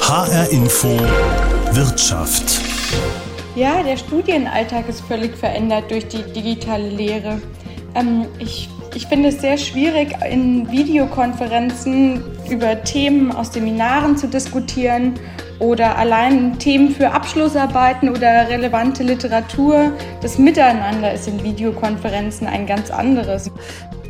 HR Info Wirtschaft. Ja, der Studienalltag ist völlig verändert durch die digitale Lehre. Ähm, ich, ich finde es sehr schwierig, in Videokonferenzen über Themen aus Seminaren zu diskutieren oder allein Themen für Abschlussarbeiten oder relevante Literatur. Das Miteinander ist in Videokonferenzen ein ganz anderes.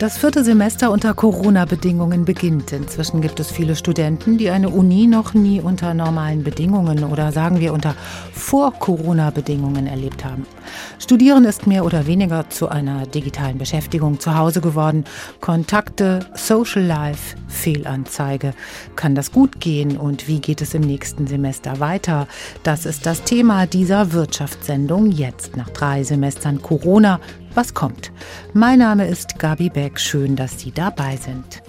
Das vierte Semester unter Corona-Bedingungen beginnt. Inzwischen gibt es viele Studenten, die eine Uni noch nie unter normalen Bedingungen oder sagen wir unter Vor-Corona-Bedingungen erlebt haben. Studieren ist mehr oder weniger zu einer digitalen Beschäftigung zu Hause geworden. Kontakte, Social Life, Fehlanzeige. Kann das gut gehen und wie geht es im nächsten Semester weiter? Das ist das Thema dieser Wirtschaftssendung jetzt nach drei Semestern Corona was kommt. Mein Name ist Gabi Beck. Schön, dass Sie dabei sind.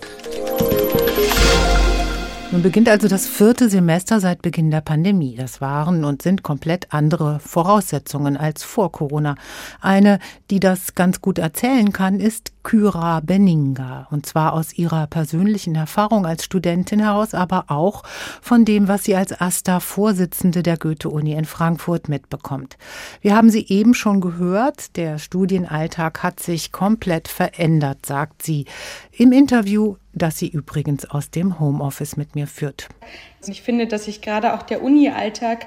Nun beginnt also das vierte Semester seit Beginn der Pandemie. Das waren und sind komplett andere Voraussetzungen als vor Corona. Eine, die das ganz gut erzählen kann, ist Kyra Benninga. Und zwar aus ihrer persönlichen Erfahrung als Studentin heraus, aber auch von dem, was sie als AStA-Vorsitzende der Goethe-Uni in Frankfurt mitbekommt. Wir haben sie eben schon gehört. Der Studienalltag hat sich komplett verändert, sagt sie im Interview das sie übrigens aus dem Homeoffice mit mir führt. Ich finde, dass sich gerade auch der Uni-Alltag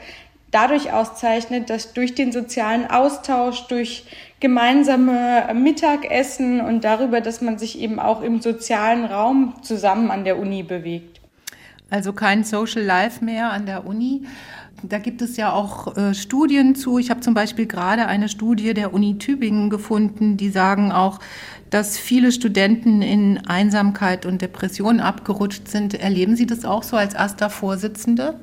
dadurch auszeichnet, dass durch den sozialen Austausch, durch gemeinsame Mittagessen und darüber, dass man sich eben auch im sozialen Raum zusammen an der Uni bewegt. Also kein Social Life mehr an der Uni. Da gibt es ja auch äh, Studien zu. Ich habe zum Beispiel gerade eine Studie der Uni Tübingen gefunden, die sagen auch, dass viele Studenten in Einsamkeit und Depression abgerutscht sind. Erleben Sie das auch so als AStA-Vorsitzende?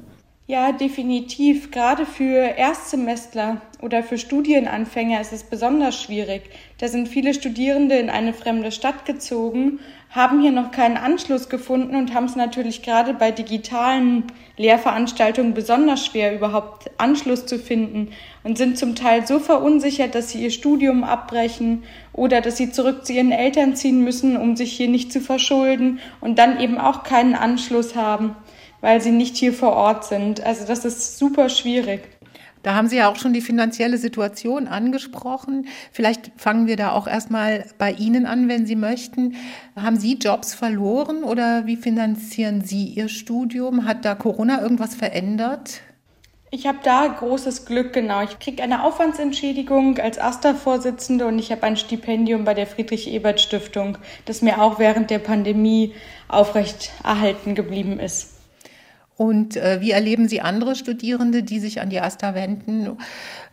Ja, definitiv. Gerade für Erstsemestler oder für Studienanfänger ist es besonders schwierig. Da sind viele Studierende in eine fremde Stadt gezogen, haben hier noch keinen Anschluss gefunden und haben es natürlich gerade bei digitalen Lehrveranstaltungen besonders schwer, überhaupt Anschluss zu finden und sind zum Teil so verunsichert, dass sie ihr Studium abbrechen oder dass sie zurück zu ihren Eltern ziehen müssen, um sich hier nicht zu verschulden und dann eben auch keinen Anschluss haben weil sie nicht hier vor Ort sind. Also das ist super schwierig. Da haben Sie ja auch schon die finanzielle Situation angesprochen. Vielleicht fangen wir da auch erstmal bei Ihnen an, wenn Sie möchten. Haben Sie Jobs verloren oder wie finanzieren Sie Ihr Studium? Hat da Corona irgendwas verändert? Ich habe da großes Glück, genau. Ich kriege eine Aufwandsentschädigung als AStA-Vorsitzende und ich habe ein Stipendium bei der Friedrich-Ebert-Stiftung, das mir auch während der Pandemie aufrecht erhalten geblieben ist. Und äh, wie erleben Sie andere Studierende, die sich an die AStA wenden?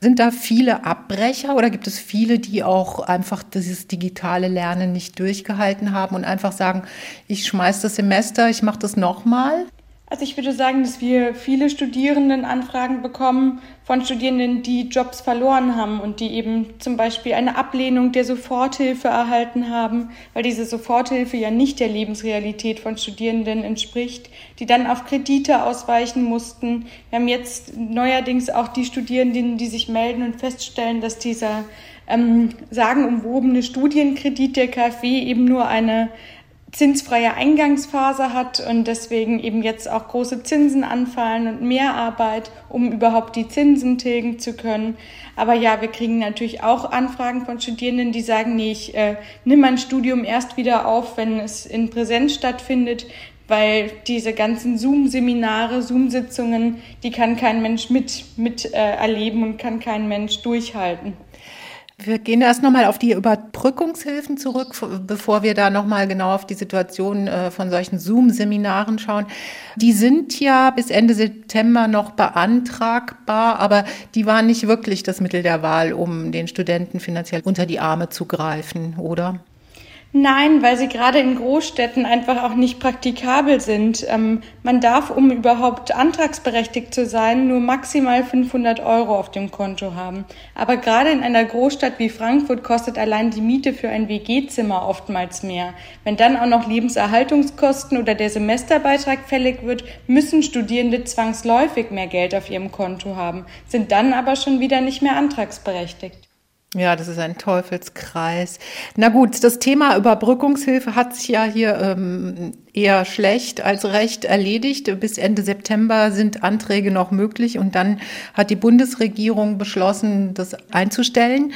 Sind da viele Abbrecher oder gibt es viele, die auch einfach dieses digitale Lernen nicht durchgehalten haben und einfach sagen, ich schmeiß das Semester, ich mache das nochmal? Also ich würde sagen, dass wir viele Studierendenanfragen bekommen von Studierenden, die Jobs verloren haben und die eben zum Beispiel eine Ablehnung der Soforthilfe erhalten haben, weil diese Soforthilfe ja nicht der Lebensrealität von Studierenden entspricht, die dann auf Kredite ausweichen mussten. Wir haben jetzt neuerdings auch die Studierenden, die sich melden und feststellen, dass dieser ähm, sagenumwobene Studienkredit der KfW eben nur eine zinsfreie Eingangsphase hat und deswegen eben jetzt auch große Zinsen anfallen und mehr Arbeit, um überhaupt die Zinsen tilgen zu können. Aber ja, wir kriegen natürlich auch Anfragen von Studierenden, die sagen, nee, ich äh, nimm mein Studium erst wieder auf, wenn es in Präsenz stattfindet, weil diese ganzen Zoom-Seminare, Zoom-Sitzungen, die kann kein Mensch mit, mit äh, erleben und kann kein Mensch durchhalten. Wir gehen erst nochmal auf die Überbrückungshilfen zurück, bevor wir da nochmal genau auf die Situation äh, von solchen Zoom-Seminaren schauen. Die sind ja bis Ende September noch beantragbar, aber die waren nicht wirklich das Mittel der Wahl, um den Studenten finanziell unter die Arme zu greifen, oder? Nein, weil sie gerade in Großstädten einfach auch nicht praktikabel sind. Ähm, man darf, um überhaupt antragsberechtigt zu sein, nur maximal 500 Euro auf dem Konto haben. Aber gerade in einer Großstadt wie Frankfurt kostet allein die Miete für ein WG-Zimmer oftmals mehr. Wenn dann auch noch Lebenserhaltungskosten oder der Semesterbeitrag fällig wird, müssen Studierende zwangsläufig mehr Geld auf ihrem Konto haben, sind dann aber schon wieder nicht mehr antragsberechtigt. Ja, das ist ein Teufelskreis. Na gut, das Thema Überbrückungshilfe hat sich ja hier ähm, eher schlecht als recht erledigt. Bis Ende September sind Anträge noch möglich und dann hat die Bundesregierung beschlossen, das einzustellen.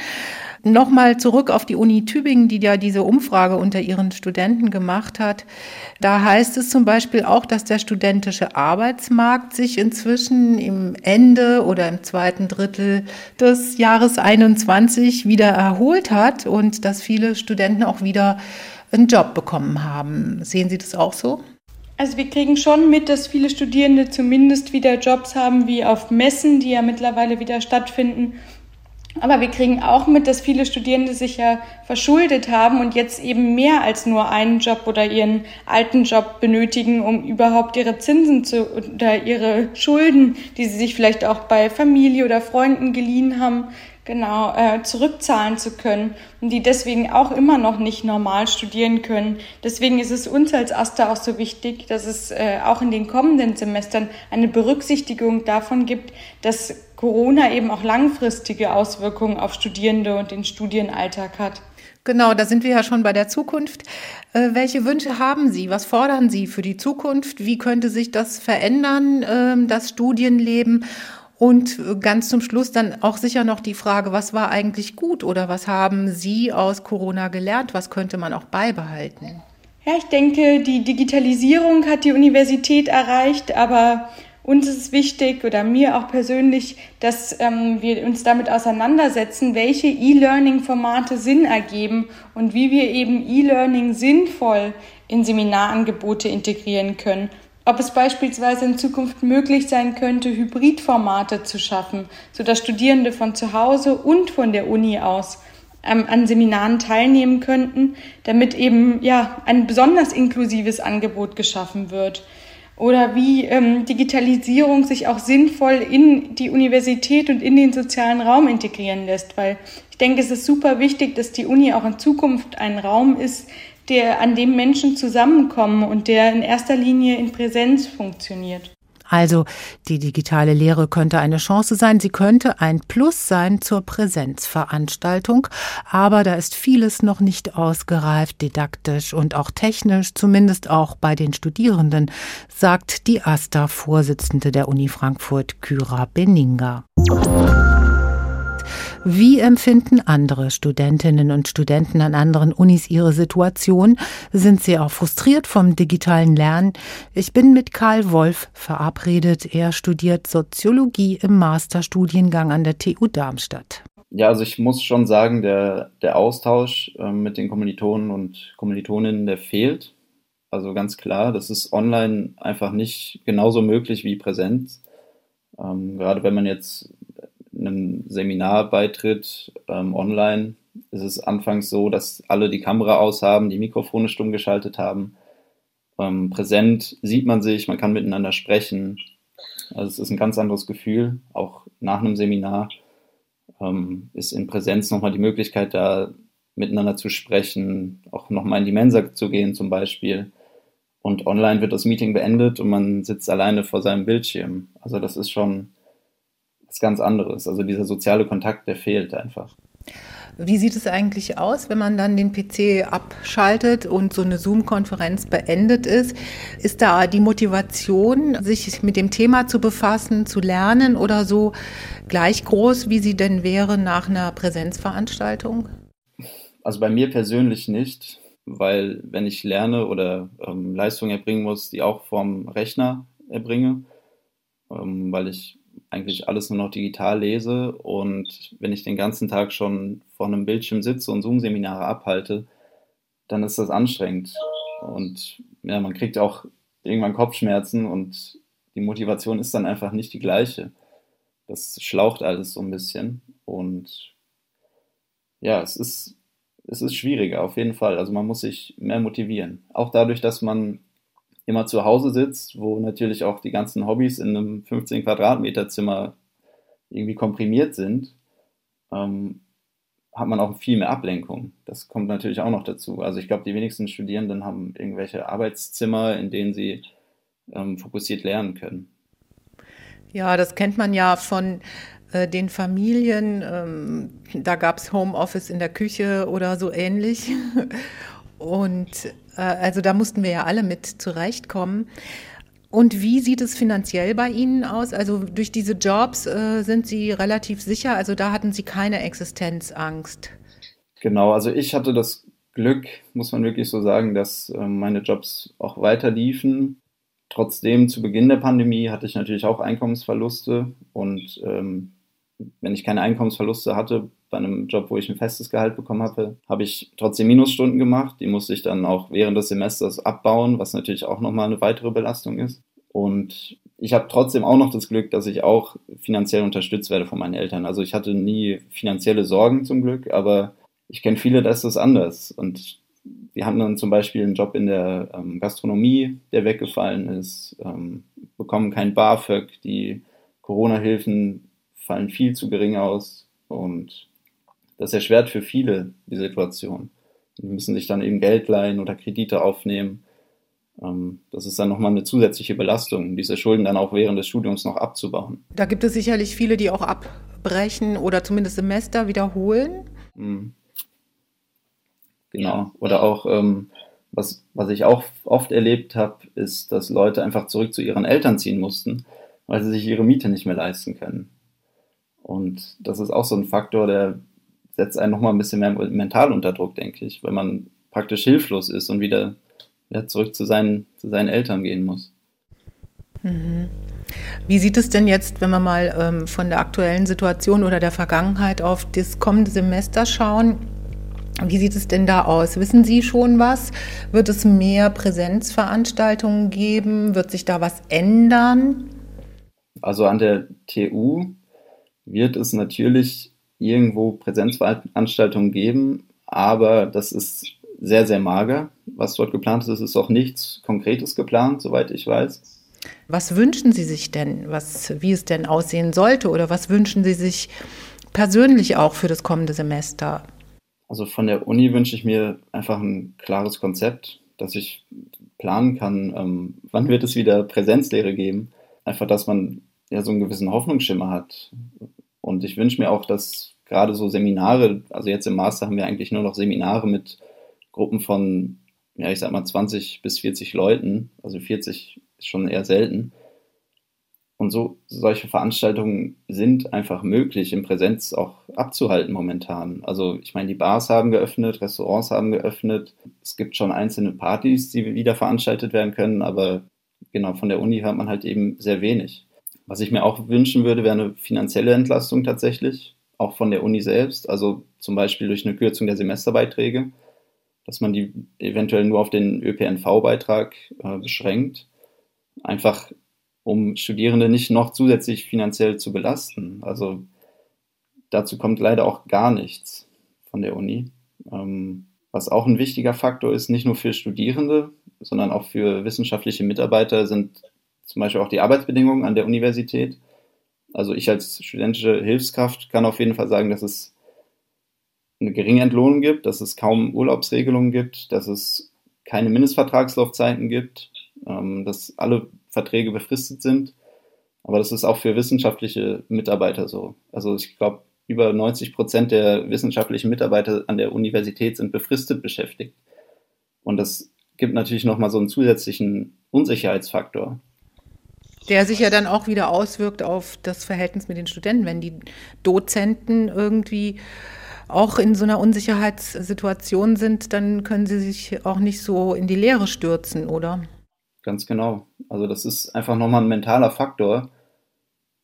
Nochmal zurück auf die Uni Tübingen, die ja diese Umfrage unter ihren Studenten gemacht hat. Da heißt es zum Beispiel auch, dass der studentische Arbeitsmarkt sich inzwischen im Ende oder im zweiten Drittel des Jahres 21 wieder erholt hat und dass viele Studenten auch wieder einen Job bekommen haben. Sehen Sie das auch so? Also wir kriegen schon mit, dass viele Studierende zumindest wieder Jobs haben, wie auf Messen, die ja mittlerweile wieder stattfinden aber wir kriegen auch mit, dass viele Studierende sich ja verschuldet haben und jetzt eben mehr als nur einen Job oder ihren alten Job benötigen, um überhaupt ihre Zinsen zu oder ihre Schulden, die sie sich vielleicht auch bei Familie oder Freunden geliehen haben, genau äh, zurückzahlen zu können und die deswegen auch immer noch nicht normal studieren können. Deswegen ist es uns als AStA auch so wichtig, dass es äh, auch in den kommenden Semestern eine Berücksichtigung davon gibt, dass Corona eben auch langfristige Auswirkungen auf Studierende und den Studienalltag hat. Genau, da sind wir ja schon bei der Zukunft. Äh, welche Wünsche haben Sie? Was fordern Sie für die Zukunft? Wie könnte sich das verändern, äh, das Studienleben? Und ganz zum Schluss dann auch sicher noch die Frage, was war eigentlich gut oder was haben Sie aus Corona gelernt? Was könnte man auch beibehalten? Ja, ich denke, die Digitalisierung hat die Universität erreicht, aber uns ist wichtig oder mir auch persönlich, dass ähm, wir uns damit auseinandersetzen, welche E-Learning-Formate Sinn ergeben und wie wir eben E-Learning sinnvoll in Seminarangebote integrieren können. Ob es beispielsweise in Zukunft möglich sein könnte, Hybridformate zu schaffen, sodass Studierende von zu Hause und von der Uni aus ähm, an Seminaren teilnehmen könnten, damit eben ja ein besonders inklusives Angebot geschaffen wird. Oder wie ähm, Digitalisierung sich auch sinnvoll in die Universität und in den sozialen Raum integrieren lässt, weil ich denke, es ist super wichtig, dass die Uni auch in Zukunft ein Raum ist, der an dem Menschen zusammenkommen und der in erster Linie in Präsenz funktioniert. Also die digitale Lehre könnte eine Chance sein, sie könnte ein Plus sein zur Präsenzveranstaltung, aber da ist vieles noch nicht ausgereift, didaktisch und auch technisch, zumindest auch bei den Studierenden, sagt die AStA-Vorsitzende der Uni Frankfurt, Kyra Beninga. Wie empfinden andere Studentinnen und Studenten an anderen Unis ihre Situation? Sind sie auch frustriert vom digitalen Lernen? Ich bin mit Karl Wolf verabredet. Er studiert Soziologie im Masterstudiengang an der TU Darmstadt. Ja, also ich muss schon sagen, der, der Austausch äh, mit den Kommilitonen und Kommilitoninnen, der fehlt. Also ganz klar, das ist online einfach nicht genauso möglich wie Präsenz. Ähm, gerade wenn man jetzt einem Seminar beitritt, ähm, online, ist es anfangs so, dass alle die Kamera aus haben, die Mikrofone stumm geschaltet haben. Ähm, präsent sieht man sich, man kann miteinander sprechen. Also es ist ein ganz anderes Gefühl. Auch nach einem Seminar ähm, ist in Präsenz nochmal die Möglichkeit, da miteinander zu sprechen, auch nochmal in die Mensa zu gehen zum Beispiel. Und online wird das Meeting beendet und man sitzt alleine vor seinem Bildschirm. Also das ist schon was ganz anderes. Also dieser soziale Kontakt, der fehlt einfach. Wie sieht es eigentlich aus, wenn man dann den PC abschaltet und so eine Zoom-Konferenz beendet ist? Ist da die Motivation, sich mit dem Thema zu befassen, zu lernen oder so gleich groß, wie sie denn wäre nach einer Präsenzveranstaltung? Also bei mir persönlich nicht, weil wenn ich lerne oder ähm, Leistung erbringen muss, die auch vom Rechner erbringe, ähm, weil ich eigentlich alles nur noch digital lese und wenn ich den ganzen Tag schon vor einem Bildschirm sitze und Zoom-Seminare abhalte, dann ist das anstrengend. Und ja, man kriegt auch irgendwann Kopfschmerzen und die Motivation ist dann einfach nicht die gleiche. Das schlaucht alles so ein bisschen und ja, es ist, es ist schwieriger auf jeden Fall. Also man muss sich mehr motivieren. Auch dadurch, dass man immer zu Hause sitzt, wo natürlich auch die ganzen Hobbys in einem 15 Quadratmeter Zimmer irgendwie komprimiert sind, ähm, hat man auch viel mehr Ablenkung. Das kommt natürlich auch noch dazu. Also ich glaube, die wenigsten Studierenden haben irgendwelche Arbeitszimmer, in denen sie ähm, fokussiert lernen können. Ja, das kennt man ja von äh, den Familien. Ähm, da gab es Homeoffice in der Küche oder so ähnlich. Und also da mussten wir ja alle mit zurechtkommen. Und wie sieht es finanziell bei Ihnen aus? Also durch diese Jobs äh, sind Sie relativ sicher, also da hatten Sie keine Existenzangst. Genau, also ich hatte das Glück, muss man wirklich so sagen, dass äh, meine Jobs auch weiter liefen. Trotzdem zu Beginn der Pandemie hatte ich natürlich auch Einkommensverluste und ähm, wenn ich keine Einkommensverluste hatte bei einem Job, wo ich ein festes Gehalt bekommen habe, habe ich trotzdem Minusstunden gemacht. Die musste ich dann auch während des Semesters abbauen, was natürlich auch nochmal eine weitere Belastung ist. Und ich habe trotzdem auch noch das Glück, dass ich auch finanziell unterstützt werde von meinen Eltern. Also ich hatte nie finanzielle Sorgen zum Glück, aber ich kenne viele, da ist das anders. Und wir hatten dann zum Beispiel einen Job in der ähm, Gastronomie, der weggefallen ist, ähm, bekommen kein BAföG, die Corona-Hilfen fallen viel zu gering aus und das erschwert für viele die Situation. Die müssen sich dann eben Geld leihen oder Kredite aufnehmen. Ähm, das ist dann nochmal eine zusätzliche Belastung, diese Schulden dann auch während des Studiums noch abzubauen. Da gibt es sicherlich viele, die auch abbrechen oder zumindest Semester wiederholen. Mhm. Genau. Oder auch, ähm, was, was ich auch oft erlebt habe, ist, dass Leute einfach zurück zu ihren Eltern ziehen mussten, weil sie sich ihre Miete nicht mehr leisten können. Und das ist auch so ein Faktor, der setzt einen nochmal ein bisschen mehr mental unter Druck, denke ich, wenn man praktisch hilflos ist und wieder ja, zurück zu seinen, zu seinen Eltern gehen muss. Mhm. Wie sieht es denn jetzt, wenn wir mal ähm, von der aktuellen Situation oder der Vergangenheit auf das kommende Semester schauen? Wie sieht es denn da aus? Wissen Sie schon was? Wird es mehr Präsenzveranstaltungen geben? Wird sich da was ändern? Also an der TU wird es natürlich irgendwo Präsenzveranstaltungen geben, aber das ist sehr, sehr mager. Was dort geplant ist, ist auch nichts Konkretes geplant, soweit ich weiß. Was wünschen Sie sich denn, was, wie es denn aussehen sollte oder was wünschen Sie sich persönlich auch für das kommende Semester? Also von der Uni wünsche ich mir einfach ein klares Konzept, dass ich planen kann, ähm, wann wird es wieder Präsenzlehre geben. Einfach, dass man ja so einen gewissen Hoffnungsschimmer hat. Und ich wünsche mir auch, dass gerade so Seminare, also jetzt im Master haben wir eigentlich nur noch Seminare mit Gruppen von, ja, ich sag mal 20 bis 40 Leuten. Also 40 ist schon eher selten. Und so solche Veranstaltungen sind einfach möglich, in Präsenz auch abzuhalten momentan. Also ich meine, die Bars haben geöffnet, Restaurants haben geöffnet. Es gibt schon einzelne Partys, die wieder veranstaltet werden können, aber genau von der Uni hört man halt eben sehr wenig. Was ich mir auch wünschen würde, wäre eine finanzielle Entlastung tatsächlich, auch von der Uni selbst, also zum Beispiel durch eine Kürzung der Semesterbeiträge, dass man die eventuell nur auf den ÖPNV-Beitrag äh, beschränkt, einfach um Studierende nicht noch zusätzlich finanziell zu belasten. Also dazu kommt leider auch gar nichts von der Uni. Ähm, was auch ein wichtiger Faktor ist, nicht nur für Studierende, sondern auch für wissenschaftliche Mitarbeiter, sind zum Beispiel auch die Arbeitsbedingungen an der Universität. Also ich als studentische Hilfskraft kann auf jeden Fall sagen, dass es eine geringe Entlohnung gibt, dass es kaum Urlaubsregelungen gibt, dass es keine Mindestvertragslaufzeiten gibt, ähm, dass alle Verträge befristet sind. Aber das ist auch für wissenschaftliche Mitarbeiter so. Also ich glaube, über 90 Prozent der wissenschaftlichen Mitarbeiter an der Universität sind befristet beschäftigt. Und das gibt natürlich nochmal so einen zusätzlichen Unsicherheitsfaktor der sich ja dann auch wieder auswirkt auf das Verhältnis mit den Studenten, wenn die Dozenten irgendwie auch in so einer Unsicherheitssituation sind, dann können sie sich auch nicht so in die Lehre stürzen, oder? Ganz genau. Also das ist einfach nochmal ein mentaler Faktor,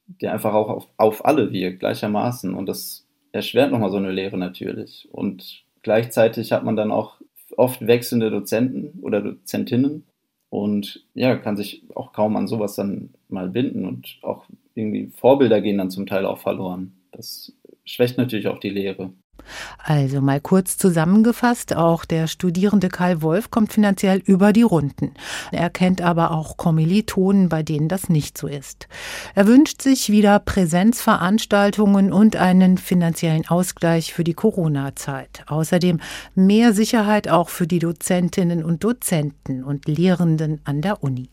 der einfach auch auf, auf alle wirkt, gleichermaßen. Und das erschwert nochmal so eine Lehre natürlich. Und gleichzeitig hat man dann auch oft wechselnde Dozenten oder Dozentinnen, und ja, kann sich auch kaum an sowas dann mal binden und auch irgendwie Vorbilder gehen dann zum Teil auch verloren. Das schwächt natürlich auch die Lehre. Also mal kurz zusammengefasst, auch der Studierende Karl Wolf kommt finanziell über die Runden. Er kennt aber auch Kommilitonen, bei denen das nicht so ist. Er wünscht sich wieder Präsenzveranstaltungen und einen finanziellen Ausgleich für die Corona-Zeit. Außerdem mehr Sicherheit auch für die Dozentinnen und Dozenten und Lehrenden an der Uni.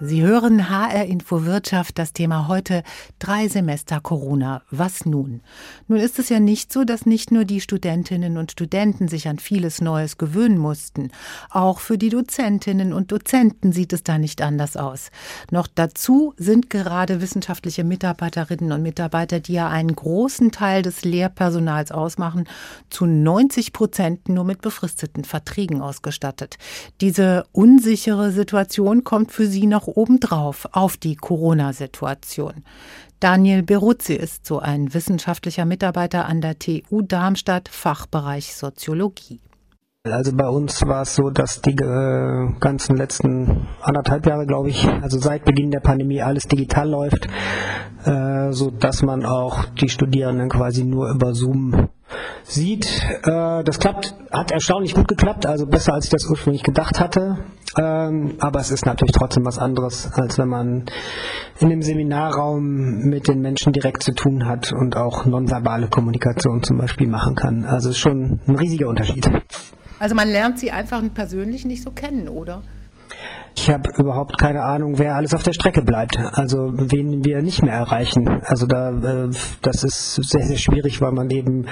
Sie hören HR Info Wirtschaft, das Thema heute drei Semester Corona. Was nun? Nun ist es ja nicht so, dass nicht nur die Studentinnen und Studenten sich an vieles Neues gewöhnen mussten. Auch für die Dozentinnen und Dozenten sieht es da nicht anders aus. Noch dazu sind gerade wissenschaftliche Mitarbeiterinnen und Mitarbeiter, die ja einen großen Teil des Lehrpersonals ausmachen, zu 90 Prozent nur mit befristeten Verträgen ausgestattet. Diese unsichere Situation kommt für sie noch obendrauf auf die Corona-Situation. Daniel Beruzzi ist so ein wissenschaftlicher Mitarbeiter an der TU Darmstadt, Fachbereich Soziologie. Also bei uns war es so, dass die äh, ganzen letzten anderthalb Jahre, glaube ich, also seit Beginn der Pandemie alles digital läuft, äh, so dass man auch die Studierenden quasi nur über Zoom sieht. Äh, das klappt, hat erstaunlich gut geklappt, also besser als ich das ursprünglich gedacht hatte. Ähm, aber es ist natürlich trotzdem was anderes, als wenn man in dem Seminarraum mit den Menschen direkt zu tun hat und auch nonverbale Kommunikation zum Beispiel machen kann. Also es ist schon ein riesiger Unterschied. Also man lernt sie einfach persönlich nicht so kennen, oder? Ich habe überhaupt keine Ahnung, wer alles auf der Strecke bleibt. Also wen wir nicht mehr erreichen. Also da, äh, das ist sehr, sehr schwierig, weil man eben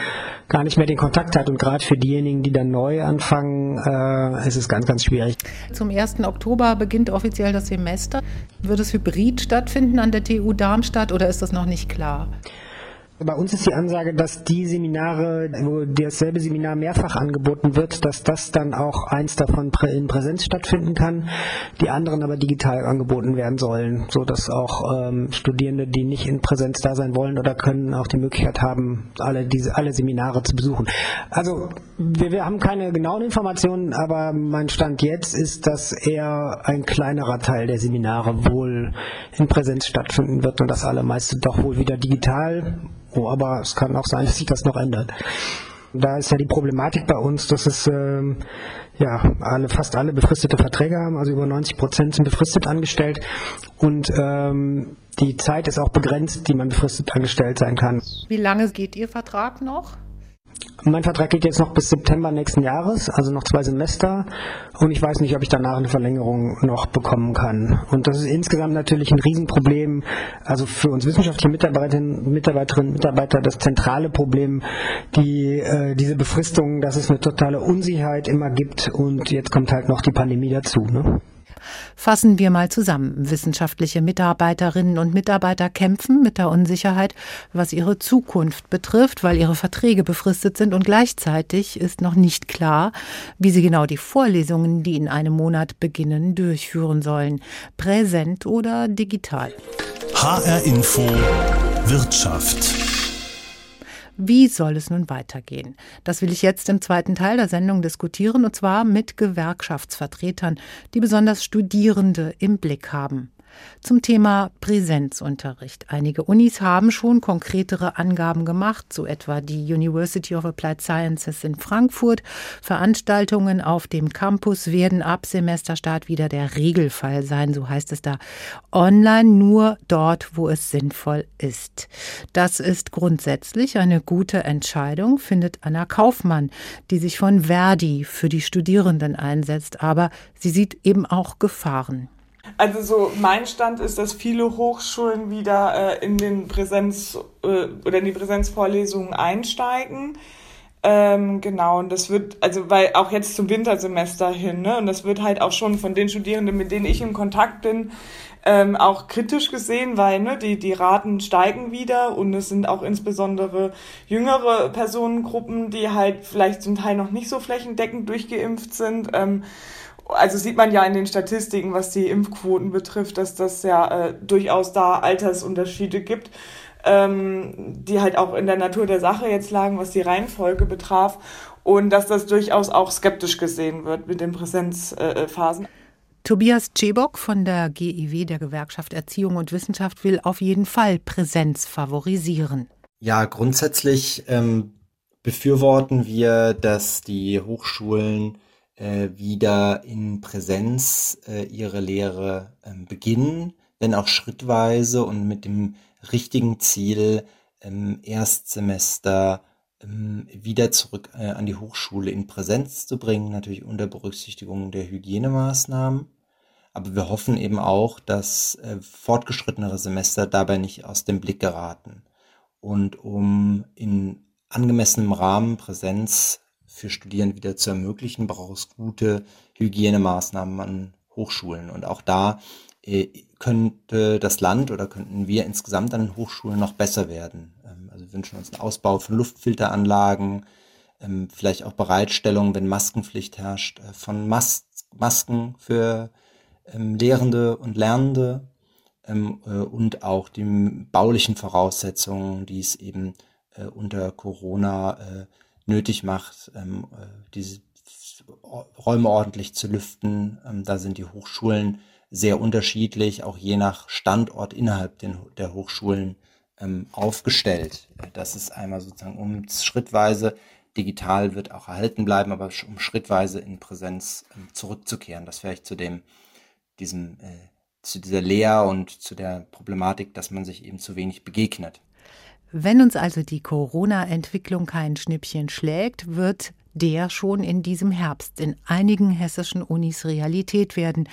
gar nicht mehr den Kontakt hat. Und gerade für diejenigen, die dann neu anfangen, äh, ist es ganz, ganz schwierig. Zum 1. Oktober beginnt offiziell das Semester. Wird es hybrid stattfinden an der TU Darmstadt oder ist das noch nicht klar? Bei uns ist die Ansage, dass die Seminare, wo dasselbe Seminar mehrfach angeboten wird, dass das dann auch eins davon in Präsenz stattfinden kann, die anderen aber digital angeboten werden sollen, so dass auch ähm, Studierende, die nicht in Präsenz da sein wollen oder können, auch die Möglichkeit haben, alle diese alle Seminare zu besuchen. Also wir, wir haben keine genauen Informationen, aber mein Stand jetzt ist, dass eher ein kleinerer Teil der Seminare wohl in Präsenz stattfinden wird und das allermeiste doch wohl wieder digital Oh, aber es kann auch sein, dass sich das noch ändert. Da ist ja die Problematik bei uns, dass es ähm, ja alle, fast alle befristete Verträge haben, also über 90 Prozent sind befristet angestellt und ähm, die Zeit ist auch begrenzt, die man befristet angestellt sein kann. Wie lange geht Ihr Vertrag noch? Mein Vertrag geht jetzt noch bis September nächsten Jahres, also noch zwei Semester. Und ich weiß nicht, ob ich danach eine Verlängerung noch bekommen kann. Und das ist insgesamt natürlich ein Riesenproblem. Also für uns wissenschaftliche Mitarbeiterinnen, Mitarbeiterinnen Mitarbeiter das zentrale Problem, die, äh, diese Befristung, dass es eine totale Unsicherheit immer gibt. Und jetzt kommt halt noch die Pandemie dazu. Ne? Fassen wir mal zusammen. Wissenschaftliche Mitarbeiterinnen und Mitarbeiter kämpfen mit der Unsicherheit, was ihre Zukunft betrifft, weil ihre Verträge befristet sind und gleichzeitig ist noch nicht klar, wie sie genau die Vorlesungen, die in einem Monat beginnen, durchführen sollen. Präsent oder digital. HR Info Wirtschaft. Wie soll es nun weitergehen? Das will ich jetzt im zweiten Teil der Sendung diskutieren, und zwar mit Gewerkschaftsvertretern, die besonders Studierende im Blick haben. Zum Thema Präsenzunterricht. Einige Unis haben schon konkretere Angaben gemacht, so etwa die University of Applied Sciences in Frankfurt. Veranstaltungen auf dem Campus werden ab Semesterstart wieder der Regelfall sein, so heißt es da. Online nur dort, wo es sinnvoll ist. Das ist grundsätzlich eine gute Entscheidung, findet Anna Kaufmann, die sich von Verdi für die Studierenden einsetzt, aber sie sieht eben auch Gefahren. Also so mein Stand ist, dass viele Hochschulen wieder äh, in den Präsenz äh, oder in die Präsenzvorlesungen einsteigen. Ähm, genau, und das wird, also weil auch jetzt zum Wintersemester hin, ne, und das wird halt auch schon von den Studierenden, mit denen ich in Kontakt bin, ähm, auch kritisch gesehen, weil ne, die, die Raten steigen wieder und es sind auch insbesondere jüngere Personengruppen, die halt vielleicht zum Teil noch nicht so flächendeckend durchgeimpft sind. Ähm, also sieht man ja in den Statistiken, was die Impfquoten betrifft, dass das ja äh, durchaus da Altersunterschiede gibt, ähm, die halt auch in der Natur der Sache jetzt lagen, was die Reihenfolge betraf und dass das durchaus auch skeptisch gesehen wird mit den Präsenzphasen. Äh, Tobias Cebok von der GIW, der Gewerkschaft Erziehung und Wissenschaft, will auf jeden Fall Präsenz favorisieren. Ja, grundsätzlich ähm, befürworten wir, dass die Hochschulen äh, wieder in Präsenz äh, ihre Lehre äh, beginnen, wenn auch schrittweise und mit dem richtigen Ziel, im Erstsemester ähm, wieder zurück äh, an die Hochschule in Präsenz zu bringen, natürlich unter Berücksichtigung der Hygienemaßnahmen. Aber wir hoffen eben auch, dass äh, fortgeschrittenere Semester dabei nicht aus dem Blick geraten. Und um in angemessenem Rahmen Präsenz für Studierende wieder zu ermöglichen, braucht es gute Hygienemaßnahmen an Hochschulen. Und auch da äh, könnte das Land oder könnten wir insgesamt an den Hochschulen noch besser werden. Ähm, also wir wünschen uns einen Ausbau von Luftfilteranlagen, ähm, vielleicht auch Bereitstellung, wenn Maskenpflicht herrscht, äh, von Mas Masken für ähm, Lehrende und Lernende ähm, äh, und auch die baulichen Voraussetzungen, die es eben äh, unter Corona äh, nötig macht, ähm, äh, diese Räume ordentlich zu lüften. Ähm, da sind die Hochschulen sehr unterschiedlich, auch je nach Standort innerhalb den, der Hochschulen ähm, aufgestellt. Das ist einmal sozusagen um schrittweise digital wird auch erhalten bleiben, aber um schrittweise in Präsenz ähm, zurückzukehren. Das vielleicht zu dem, diesem, äh, zu dieser Lehr und zu der Problematik, dass man sich eben zu wenig begegnet. Wenn uns also die Corona-Entwicklung kein Schnippchen schlägt, wird der schon in diesem Herbst in einigen hessischen Unis Realität werden,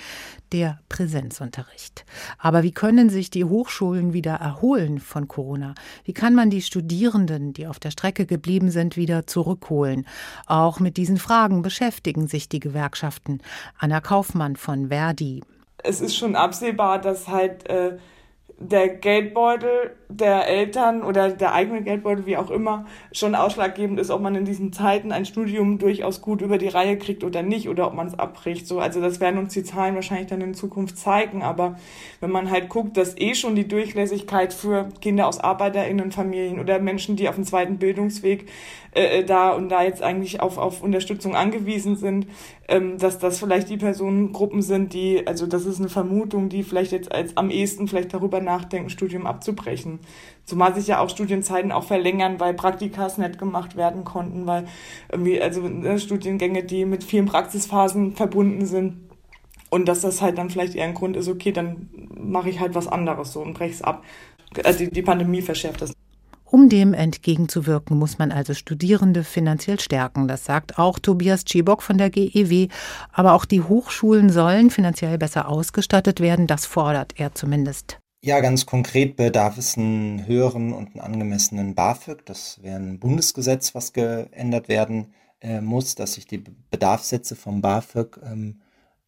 der Präsenzunterricht. Aber wie können sich die Hochschulen wieder erholen von Corona? Wie kann man die Studierenden, die auf der Strecke geblieben sind, wieder zurückholen? Auch mit diesen Fragen beschäftigen sich die Gewerkschaften. Anna Kaufmann von Verdi. Es ist schon absehbar, dass halt äh, der Geldbeutel der Eltern oder der eigene Geldbeutel, wie auch immer, schon ausschlaggebend ist, ob man in diesen Zeiten ein Studium durchaus gut über die Reihe kriegt oder nicht oder ob man es abbricht. So, also das werden uns die Zahlen wahrscheinlich dann in Zukunft zeigen. Aber wenn man halt guckt, dass eh schon die Durchlässigkeit für Kinder aus ArbeiterInnenfamilien oder Menschen, die auf dem zweiten Bildungsweg äh, äh, da und da jetzt eigentlich auf, auf Unterstützung angewiesen sind, ähm, dass das vielleicht die Personengruppen sind, die, also das ist eine Vermutung, die vielleicht jetzt als am ehesten vielleicht darüber nachdenken, Studium abzubrechen. Zumal sich ja auch Studienzeiten auch verlängern, weil Praktikas nicht gemacht werden konnten, weil irgendwie, also ne, Studiengänge, die mit vielen Praxisphasen verbunden sind, und dass das halt dann vielleicht eher ein Grund ist, okay, dann mache ich halt was anderes so und breche es ab. Also die, die Pandemie verschärft das. Um dem entgegenzuwirken, muss man also Studierende finanziell stärken. Das sagt auch Tobias Tschibok von der GEW. Aber auch die Hochschulen sollen finanziell besser ausgestattet werden. Das fordert er zumindest. Ja, ganz konkret bedarf es einen höheren und einen angemessenen BAföG. Das wäre ein Bundesgesetz, was geändert werden äh, muss, dass sich die Bedarfssätze vom BAföG ähm,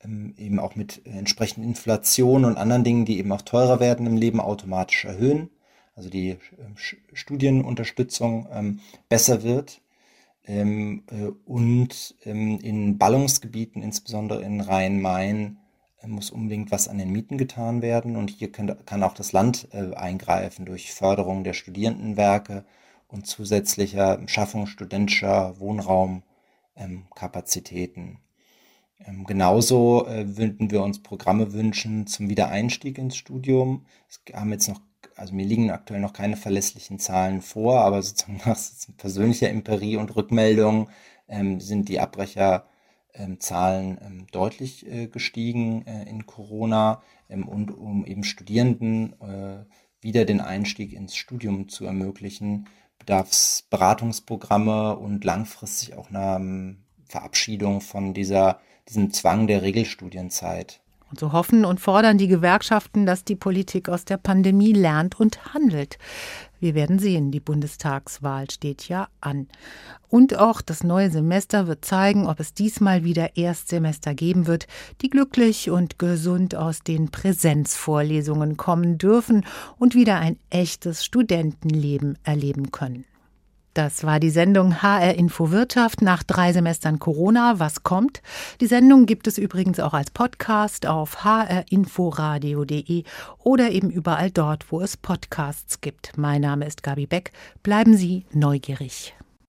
ähm, eben auch mit entsprechenden Inflation und anderen Dingen, die eben auch teurer werden im Leben, automatisch erhöhen also die ähm, Studienunterstützung ähm, besser wird. Ähm, äh, und ähm, in Ballungsgebieten, insbesondere in Rhein-Main, äh, muss unbedingt was an den Mieten getan werden. Und hier kann, kann auch das Land äh, eingreifen durch Förderung der Studierendenwerke und zusätzlicher Schaffung studentischer Wohnraumkapazitäten. Ähm, genauso äh, würden wir uns Programme wünschen zum Wiedereinstieg ins Studium. Es haben jetzt noch also mir liegen aktuell noch keine verlässlichen Zahlen vor, aber sozusagen nach persönlicher Empirie und Rückmeldung ähm, sind die Abbrecherzahlen ähm, ähm, deutlich äh, gestiegen äh, in Corona ähm, und um eben Studierenden äh, wieder den Einstieg ins Studium zu ermöglichen, bedarf es Beratungsprogramme und langfristig auch einer ähm, Verabschiedung von dieser, diesem Zwang der Regelstudienzeit. Und so hoffen und fordern die Gewerkschaften, dass die Politik aus der Pandemie lernt und handelt. Wir werden sehen, die Bundestagswahl steht ja an. Und auch das neue Semester wird zeigen, ob es diesmal wieder Erstsemester geben wird, die glücklich und gesund aus den Präsenzvorlesungen kommen dürfen und wieder ein echtes Studentenleben erleben können. Das war die Sendung HR Info Wirtschaft nach drei Semestern Corona. Was kommt? Die Sendung gibt es übrigens auch als Podcast auf hrinforadio.de oder eben überall dort, wo es Podcasts gibt. Mein Name ist Gabi Beck. Bleiben Sie neugierig.